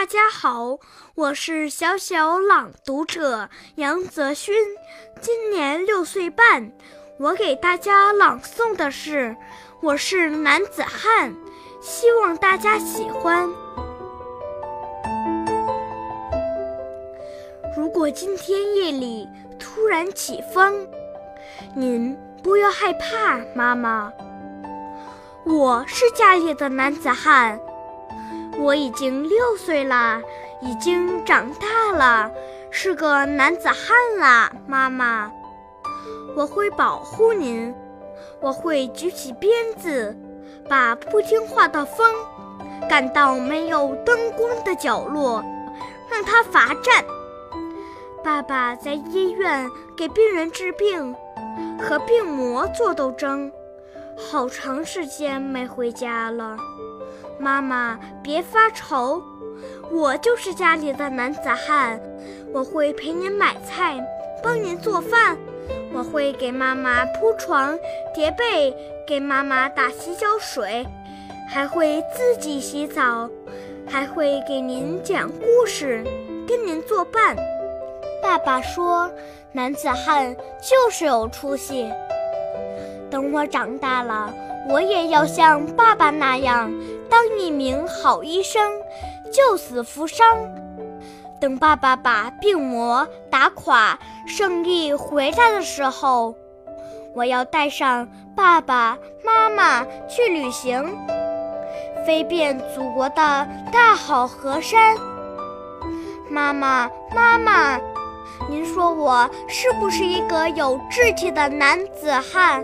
大家好，我是小小朗读者杨泽勋，今年六岁半。我给大家朗诵的是《我是男子汉》，希望大家喜欢。如果今天夜里突然起风，您不要害怕，妈妈。我是家里的男子汉。我已经六岁了，已经长大了，是个男子汉了，妈妈。我会保护您，我会举起鞭子，把不听话的风赶到没有灯光的角落，让他罚站。爸爸在医院给病人治病，和病魔做斗争，好长时间没回家了。妈妈，别发愁，我就是家里的男子汉，我会陪您买菜，帮您做饭，我会给妈妈铺床叠被，给妈妈打洗脚水，还会自己洗澡，还会给您讲故事，跟您作伴。爸爸说，男子汉就是有出息。等我长大了。我也要像爸爸那样当一名好医生，救死扶伤。等爸爸把病魔打垮，胜利回来的时候，我要带上爸爸妈妈去旅行，飞遍祖国的大好河山。妈妈，妈妈，您说我是不是一个有志气的男子汉？